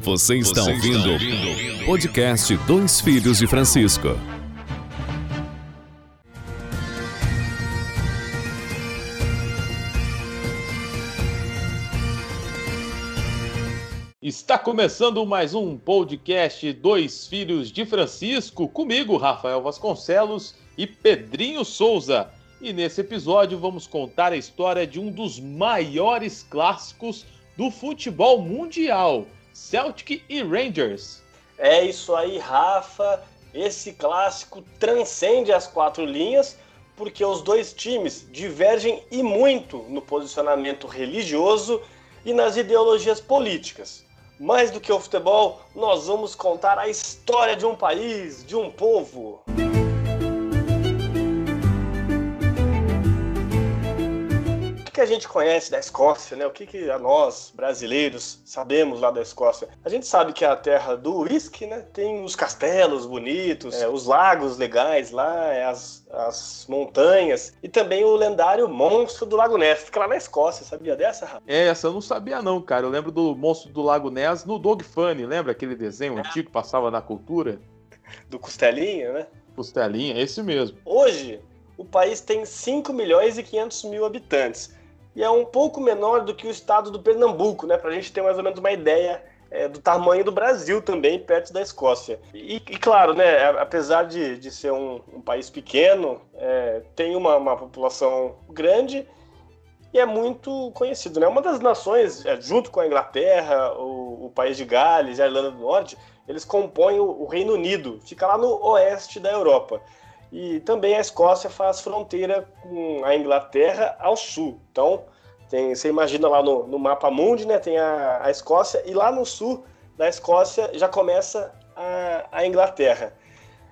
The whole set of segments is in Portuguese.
Você está, Você ouvindo, ouvindo podcast Dois Filhos de Francisco. Está começando mais um podcast Dois Filhos de Francisco, comigo, Rafael Vasconcelos e Pedrinho Souza. E nesse episódio vamos contar a história de um dos maiores clássicos do futebol mundial, Celtic e Rangers. É isso aí, Rafa. Esse clássico transcende as quatro linhas porque os dois times divergem e muito no posicionamento religioso e nas ideologias políticas. Mais do que o futebol, nós vamos contar a história de um país, de um povo. Que a gente conhece da Escócia, né? O que, que nós, brasileiros, sabemos lá da Escócia? A gente sabe que é a terra do whisky, né? Tem os castelos bonitos, é, os lagos legais lá, é, as, as montanhas e também o lendário monstro do Lago Ness. Fica lá na Escócia, sabia dessa, Rafa? É, essa eu não sabia não, cara. Eu lembro do monstro do Lago Ness no Dog Funny, lembra aquele desenho é. antigo que passava na cultura? Do Costelinha, né? Costelinha, esse mesmo. Hoje, o país tem 5 milhões e 500 mil habitantes e é um pouco menor do que o estado do Pernambuco, né? Para a gente ter mais ou menos uma ideia é, do tamanho do Brasil também, perto da Escócia. E, e claro, né, apesar de, de ser um, um país pequeno, é, tem uma, uma, população grande e é muito conhecido. Né? Uma das nações, é, junto com a Inglaterra, o, o, país de Gales e a Irlanda do Norte, eles compõem o, o Reino Unido, fica lá no oeste da Europa. E também a Escócia faz fronteira com a Inglaterra ao sul. Então, tem, você imagina lá no, no mapa mundi, né? Tem a, a Escócia e lá no sul da Escócia já começa a, a Inglaterra.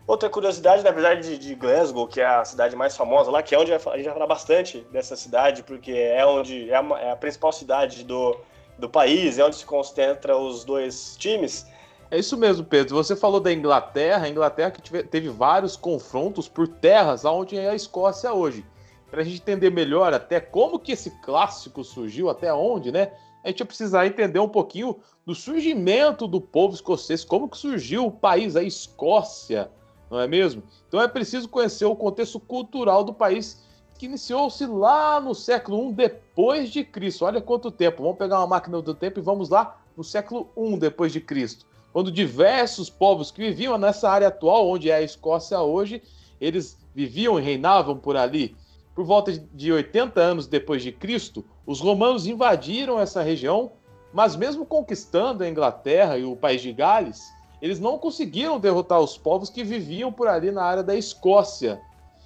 Outra curiosidade, na verdade, de, de, Glasgow, que é a cidade mais famosa lá, que é onde a gente vai falar bastante dessa cidade, porque é onde é a, é a principal cidade do, do país, é onde se concentra os dois times. É isso mesmo, Pedro. Você falou da Inglaterra, a Inglaterra que teve vários confrontos por terras, onde é a Escócia hoje. Para a gente entender melhor até como que esse clássico surgiu, até onde, né? A gente vai precisar entender um pouquinho do surgimento do povo escocês, como que surgiu o país, a Escócia, não é mesmo? Então é preciso conhecer o contexto cultural do país que iniciou-se lá no século I depois de Cristo. Olha quanto tempo. Vamos pegar uma máquina do tempo e vamos lá no século I depois de Cristo quando diversos povos que viviam nessa área atual, onde é a Escócia hoje, eles viviam e reinavam por ali. Por volta de 80 anos depois de Cristo, os romanos invadiram essa região, mas mesmo conquistando a Inglaterra e o país de Gales, eles não conseguiram derrotar os povos que viviam por ali na área da Escócia.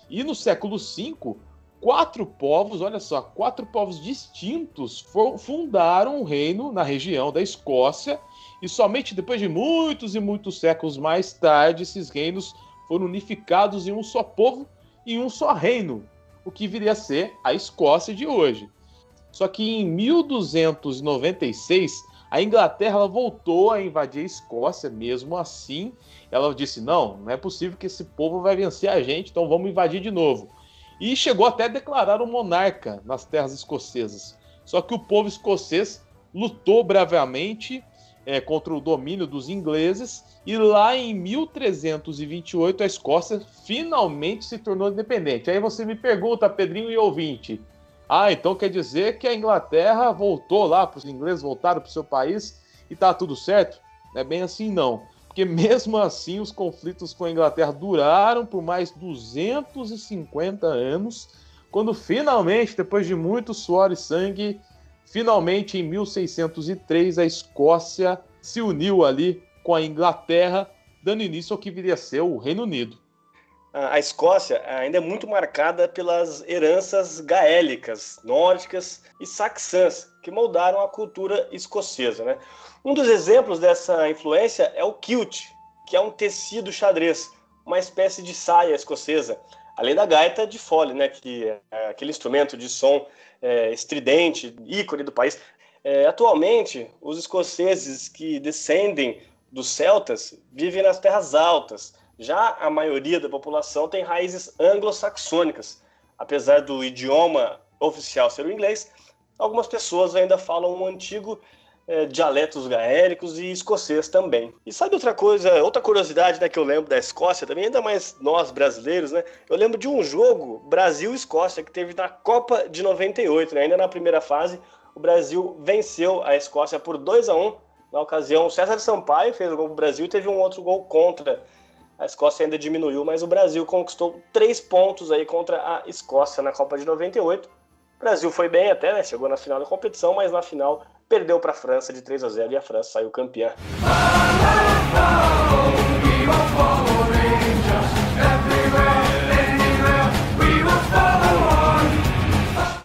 E no século V, quatro povos, olha só, quatro povos distintos fundaram um reino na região da Escócia e somente depois de muitos e muitos séculos mais tarde, esses reinos foram unificados em um só povo e um só reino, o que viria a ser a Escócia de hoje. Só que em 1296, a Inglaterra voltou a invadir a Escócia, mesmo assim, ela disse: não, não é possível que esse povo vai vencer a gente, então vamos invadir de novo. E chegou até a declarar um monarca nas terras escocesas. Só que o povo escocês lutou bravamente é, contra o domínio dos ingleses, e lá em 1328 a Escócia finalmente se tornou independente. Aí você me pergunta, Pedrinho e ouvinte, ah, então quer dizer que a Inglaterra voltou lá, os ingleses voltaram para o seu país e tá tudo certo? Não é bem assim não, porque mesmo assim os conflitos com a Inglaterra duraram por mais 250 anos, quando finalmente, depois de muito suor e sangue, Finalmente, em 1603, a Escócia se uniu ali com a Inglaterra, dando início ao que viria a ser o Reino Unido. A Escócia ainda é muito marcada pelas heranças gaélicas, nórdicas e saxãs, que moldaram a cultura escocesa. Né? Um dos exemplos dessa influência é o kilt, que é um tecido xadrez, uma espécie de saia escocesa, além da gaita de fole, né, que é aquele instrumento de som é, estridente, ícone do país. É, atualmente, os escoceses que descendem dos celtas vivem nas terras altas. Já a maioria da população tem raízes anglo-saxônicas. Apesar do idioma oficial ser o inglês, algumas pessoas ainda falam um antigo é, dialetos gaélicos e escocês também. E sabe outra coisa, outra curiosidade né, que eu lembro da Escócia também, ainda mais nós brasileiros, né? Eu lembro de um jogo Brasil-Escócia que teve na Copa de 98, né? Ainda na primeira fase, o Brasil venceu a Escócia por 2 a 1 Na ocasião, o César Sampaio fez o gol do Brasil e teve um outro gol contra. A Escócia ainda diminuiu, mas o Brasil conquistou três pontos aí contra a Escócia na Copa de 98. O Brasil foi bem até, né? Chegou na final da competição, mas na final perdeu para a França de 3 a 0 e a França saiu campeã.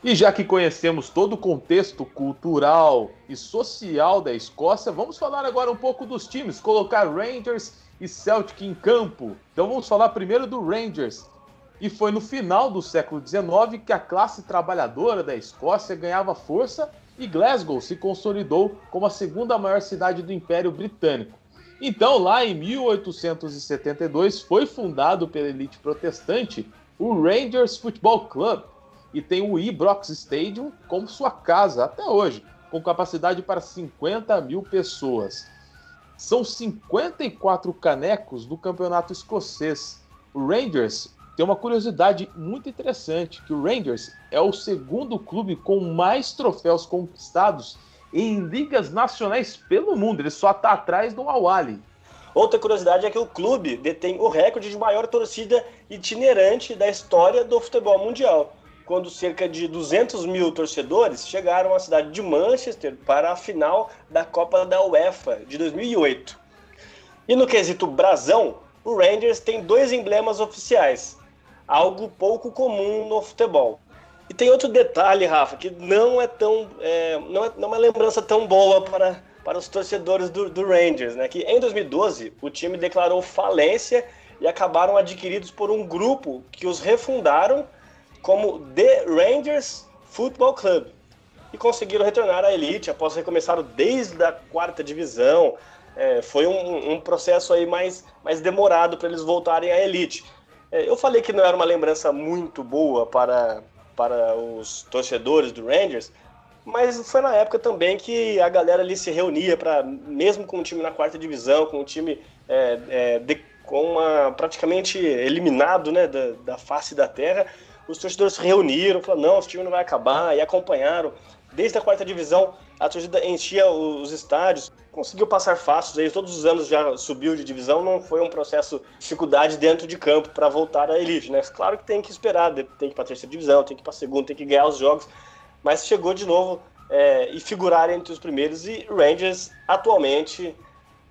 E já que conhecemos todo o contexto cultural e social da Escócia, vamos falar agora um pouco dos times, colocar Rangers e Celtic em campo. Então vamos falar primeiro do Rangers. E foi no final do século XIX que a classe trabalhadora da Escócia ganhava força e Glasgow se consolidou como a segunda maior cidade do Império Britânico. Então, lá em 1872, foi fundado pela elite protestante o Rangers Football Club e tem o Ibrox Stadium como sua casa até hoje, com capacidade para 50 mil pessoas. São 54 canecos do campeonato escocês. O Rangers tem uma curiosidade muito interessante, que o Rangers é o segundo clube com mais troféus conquistados em ligas nacionais pelo mundo. Ele só está atrás do Awali. Outra curiosidade é que o clube detém o recorde de maior torcida itinerante da história do futebol mundial, quando cerca de 200 mil torcedores chegaram à cidade de Manchester para a final da Copa da UEFA de 2008. E no quesito brasão, o Rangers tem dois emblemas oficiais, algo pouco comum no futebol. E tem outro detalhe, Rafa, que não é tão. É, não, é, não é uma lembrança tão boa para, para os torcedores do, do Rangers, né? Que em 2012 o time declarou falência e acabaram adquiridos por um grupo que os refundaram como The Rangers Football Club e conseguiram retornar à elite após recomeçar desde a quarta divisão. É, foi um, um, processo aí mais, mais demorado para eles voltarem à elite. É, eu falei que não era uma lembrança muito boa para, para os torcedores do Rangers, mas foi na época também que a galera ali se reunia para, mesmo com o time na quarta divisão, com o time é, é, de, com uma, praticamente eliminado né, da, da face da terra, os torcedores se reuniram, falaram, não, esse time não vai acabar, e acompanharam. Desde a quarta divisão, a torcida enchia os estádios, conseguiu passar fácil, aí todos os anos já subiu de divisão, não foi um processo de dificuldade dentro de campo para voltar à elite, né? Claro que tem que esperar, tem que ir para a terceira divisão, tem que ir para a segunda, tem que ganhar os jogos, mas chegou de novo é, e figurar entre os primeiros e Rangers atualmente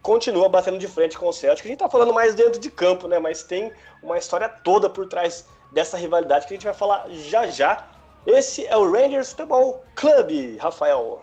continua batendo de frente com o Celtic. A gente está falando mais dentro de campo, né? Mas tem uma história toda por trás dessa rivalidade que a gente vai falar já já. Esse é o Rangers Football Club, Rafael.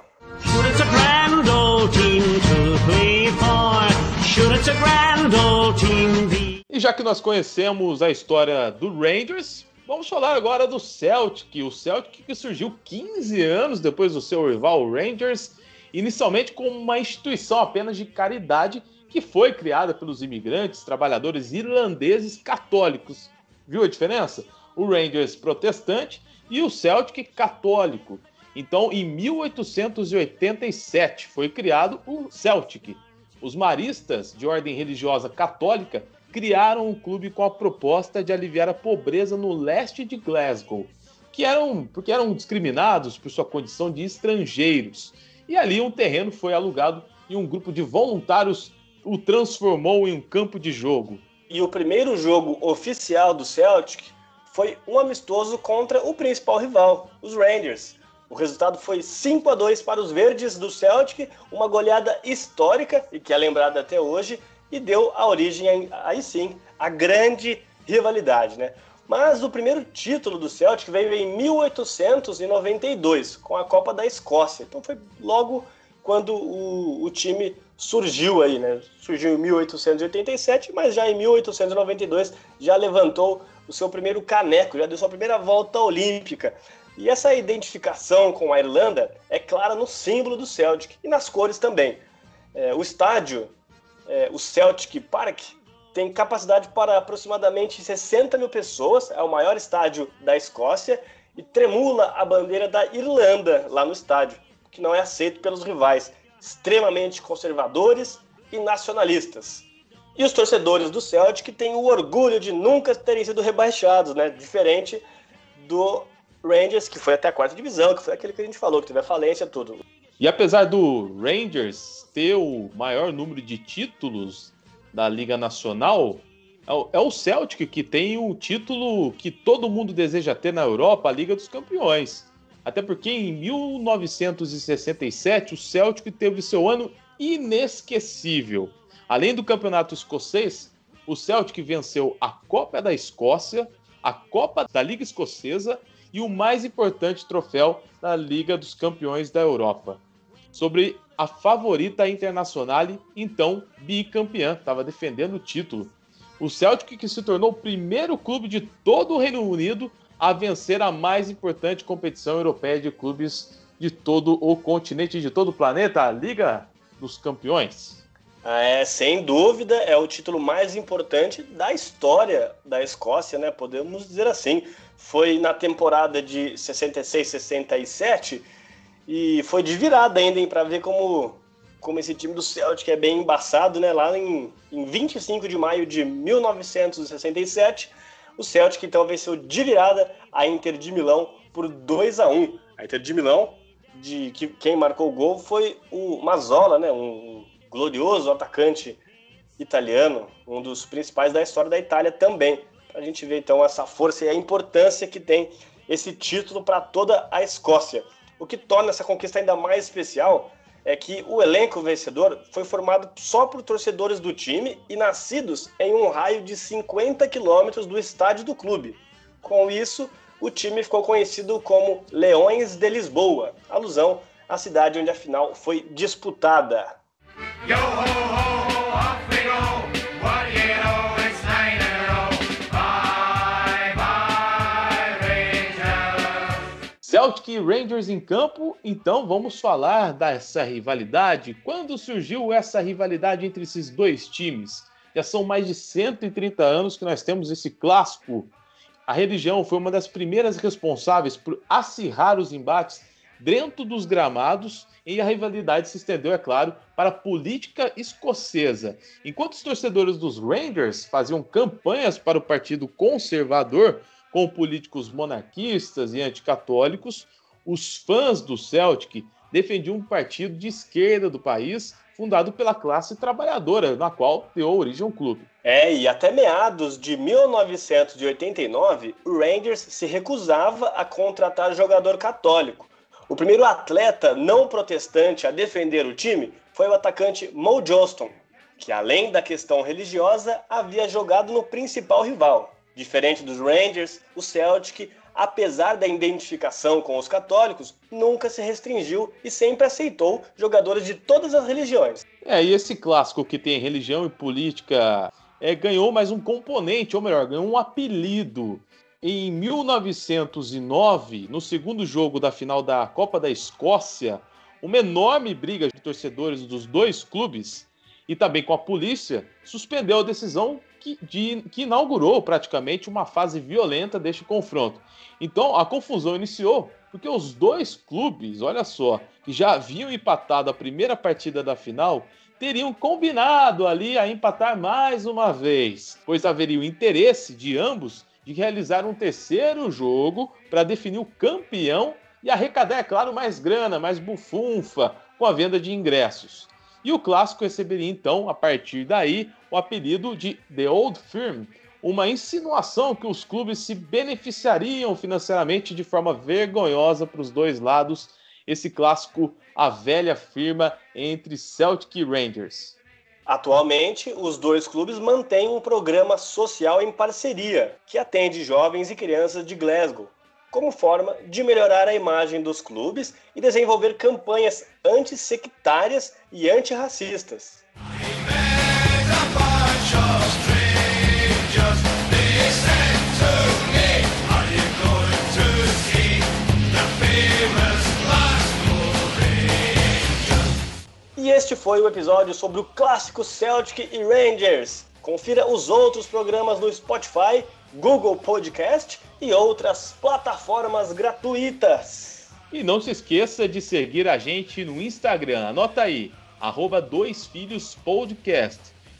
E já que nós conhecemos a história do Rangers, vamos falar agora do Celtic. O Celtic que surgiu 15 anos depois do seu rival Rangers, inicialmente como uma instituição apenas de caridade que foi criada pelos imigrantes, trabalhadores irlandeses católicos. Viu a diferença? O Rangers protestante e o Celtic católico. Então, em 1887 foi criado o Celtic. Os maristas, de ordem religiosa católica, criaram um clube com a proposta de aliviar a pobreza no leste de Glasgow, que eram porque eram discriminados por sua condição de estrangeiros. E ali um terreno foi alugado e um grupo de voluntários o transformou em um campo de jogo. E o primeiro jogo oficial do Celtic foi um amistoso contra o principal rival, os Rangers. O resultado foi 5 a 2 para os verdes do Celtic, uma goleada histórica e que é lembrada até hoje e deu a origem aí sim à grande rivalidade, né? Mas o primeiro título do Celtic veio em 1892 com a Copa da Escócia. Então foi logo quando o, o time surgiu aí, né? Surgiu em 1887, mas já em 1892 já levantou o seu primeiro caneco, já deu sua primeira volta olímpica. E essa identificação com a Irlanda é clara no símbolo do Celtic e nas cores também. É, o estádio, é, o Celtic Park, tem capacidade para aproximadamente 60 mil pessoas, é o maior estádio da Escócia e tremula a bandeira da Irlanda lá no estádio, que não é aceito pelos rivais. extremamente conservadores e nacionalistas. E os torcedores do Celtic têm o orgulho de nunca terem sido rebaixados, né? Diferente do Rangers, que foi até a quarta divisão, que foi aquele que a gente falou, que teve a falência tudo. E apesar do Rangers ter o maior número de títulos da Liga Nacional, é o Celtic que tem o título que todo mundo deseja ter na Europa, a Liga dos Campeões. Até porque em 1967 o Celtic teve seu ano inesquecível. Além do campeonato escocês, o Celtic venceu a Copa da Escócia, a Copa da Liga Escocesa e o mais importante troféu da Liga dos Campeões da Europa. Sobre a favorita internacional, então bicampeã, estava defendendo o título. O Celtic que se tornou o primeiro clube de todo o Reino Unido a vencer a mais importante competição europeia de clubes de todo o continente, de todo o planeta, a Liga dos Campeões. É, sem dúvida, é o título mais importante da história da Escócia, né? Podemos dizer assim. Foi na temporada de 66-67 e foi de virada ainda, para ver como, como esse time do Celtic é bem embaçado, né? Lá em, em 25 de maio de 1967, o Celtic então venceu de virada a Inter de Milão por 2 a 1 A Inter de Milão, de que quem marcou o gol foi o Mazzola, né? Um, glorioso atacante italiano, um dos principais da história da Itália também. A gente vê então essa força e a importância que tem esse título para toda a Escócia. O que torna essa conquista ainda mais especial é que o elenco vencedor foi formado só por torcedores do time e nascidos em um raio de 50 quilômetros do estádio do clube. Com isso, o time ficou conhecido como Leões de Lisboa, alusão à cidade onde a final foi disputada. Celtic Rangers em campo, então vamos falar dessa rivalidade. Quando surgiu essa rivalidade entre esses dois times? Já são mais de 130 anos que nós temos esse clássico. A religião foi uma das primeiras responsáveis por acirrar os embates dentro dos gramados e a rivalidade se estendeu, é claro, para a política escocesa. Enquanto os torcedores dos Rangers faziam campanhas para o Partido Conservador com políticos monarquistas e anticatólicos, os fãs do Celtic defendiam um partido de esquerda do país fundado pela classe trabalhadora, na qual deu origem ao clube. É, e até meados de 1989, o Rangers se recusava a contratar jogador católico, o primeiro atleta não protestante a defender o time foi o atacante Mo Johnston, que além da questão religiosa havia jogado no principal rival. Diferente dos Rangers, o Celtic, apesar da identificação com os católicos, nunca se restringiu e sempre aceitou jogadores de todas as religiões. É, e esse clássico que tem religião e política é, ganhou mais um componente, ou melhor, ganhou um apelido em 1909, no segundo jogo da final da Copa da Escócia, uma enorme briga de torcedores dos dois clubes e também com a polícia suspendeu a decisão que, de, que inaugurou praticamente uma fase violenta deste confronto. Então a confusão iniciou porque os dois clubes, olha só, que já haviam empatado a primeira partida da final, teriam combinado ali a empatar mais uma vez, pois haveria o interesse de ambos de realizar um terceiro jogo para definir o campeão e arrecadar, é claro, mais grana, mais bufunfa com a venda de ingressos. E o clássico receberia então, a partir daí, o apelido de The Old Firm, uma insinuação que os clubes se beneficiariam financeiramente de forma vergonhosa para os dois lados. Esse clássico, a velha firma entre Celtic e Rangers. Atualmente, os dois clubes mantêm um programa social em parceria que atende jovens e crianças de Glasgow, como forma de melhorar a imagem dos clubes e desenvolver campanhas antissectárias e antirracistas. Foi o episódio sobre o clássico Celtic e Rangers. Confira os outros programas no Spotify, Google Podcast e outras plataformas gratuitas. E não se esqueça de seguir a gente no Instagram. Anota aí, arroba Dois Filhos Podcast.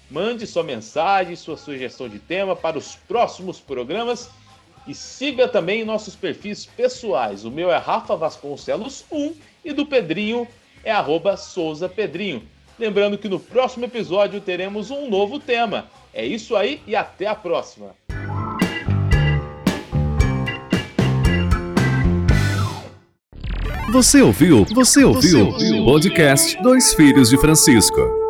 Mande sua mensagem, sua sugestão de tema para os próximos programas. E siga também nossos perfis pessoais. O meu é Rafa Vasconcelos 1 e do Pedrinho é arroba Souza Pedrinho. Lembrando que no próximo episódio teremos um novo tema. É isso aí e até a próxima. Você ouviu? Você ouviu? Podcast Dois Filhos de Francisco.